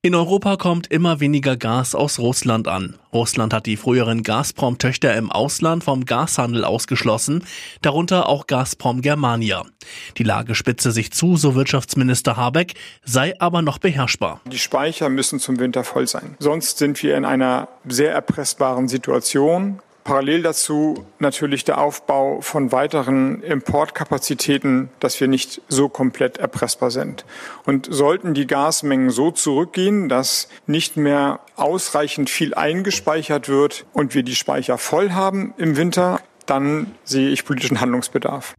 In Europa kommt immer weniger Gas aus Russland an. Russland hat die früheren Gazprom-Töchter im Ausland vom Gashandel ausgeschlossen, darunter auch Gazprom Germania. Die Lage spitze sich zu, so Wirtschaftsminister Habeck, sei aber noch beherrschbar. Die Speicher müssen zum Winter voll sein. Sonst sind wir in einer sehr erpressbaren Situation. Parallel dazu natürlich der Aufbau von weiteren Importkapazitäten, dass wir nicht so komplett erpressbar sind. Und sollten die Gasmengen so zurückgehen, dass nicht mehr ausreichend viel eingespeichert wird und wir die Speicher voll haben im Winter, dann sehe ich politischen Handlungsbedarf.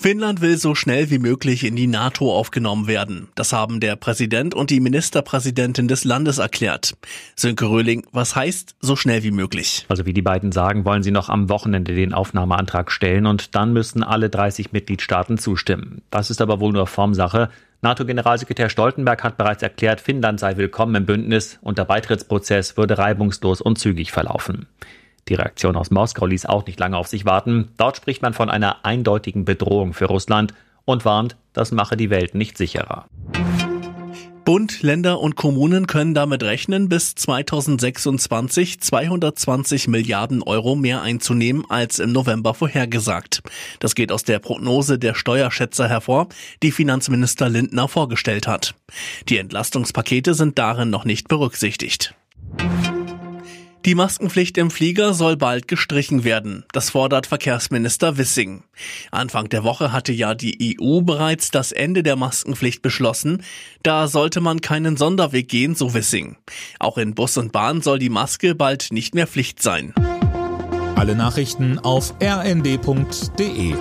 Finnland will so schnell wie möglich in die NATO aufgenommen werden. Das haben der Präsident und die Ministerpräsidentin des Landes erklärt. Sönke Röhling, was heißt so schnell wie möglich? Also wie die beiden sagen, wollen sie noch am Wochenende den Aufnahmeantrag stellen und dann müssen alle 30 Mitgliedstaaten zustimmen. Das ist aber wohl nur Formsache. NATO-Generalsekretär Stoltenberg hat bereits erklärt, Finnland sei willkommen im Bündnis und der Beitrittsprozess würde reibungslos und zügig verlaufen. Die Reaktion aus Moskau ließ auch nicht lange auf sich warten. Dort spricht man von einer eindeutigen Bedrohung für Russland und warnt, das mache die Welt nicht sicherer. Bund, Länder und Kommunen können damit rechnen, bis 2026 220 Milliarden Euro mehr einzunehmen als im November vorhergesagt. Das geht aus der Prognose der Steuerschätzer hervor, die Finanzminister Lindner vorgestellt hat. Die Entlastungspakete sind darin noch nicht berücksichtigt. Die Maskenpflicht im Flieger soll bald gestrichen werden. Das fordert Verkehrsminister Wissing. Anfang der Woche hatte ja die EU bereits das Ende der Maskenpflicht beschlossen. Da sollte man keinen Sonderweg gehen, so Wissing. Auch in Bus und Bahn soll die Maske bald nicht mehr Pflicht sein. Alle Nachrichten auf rnd.de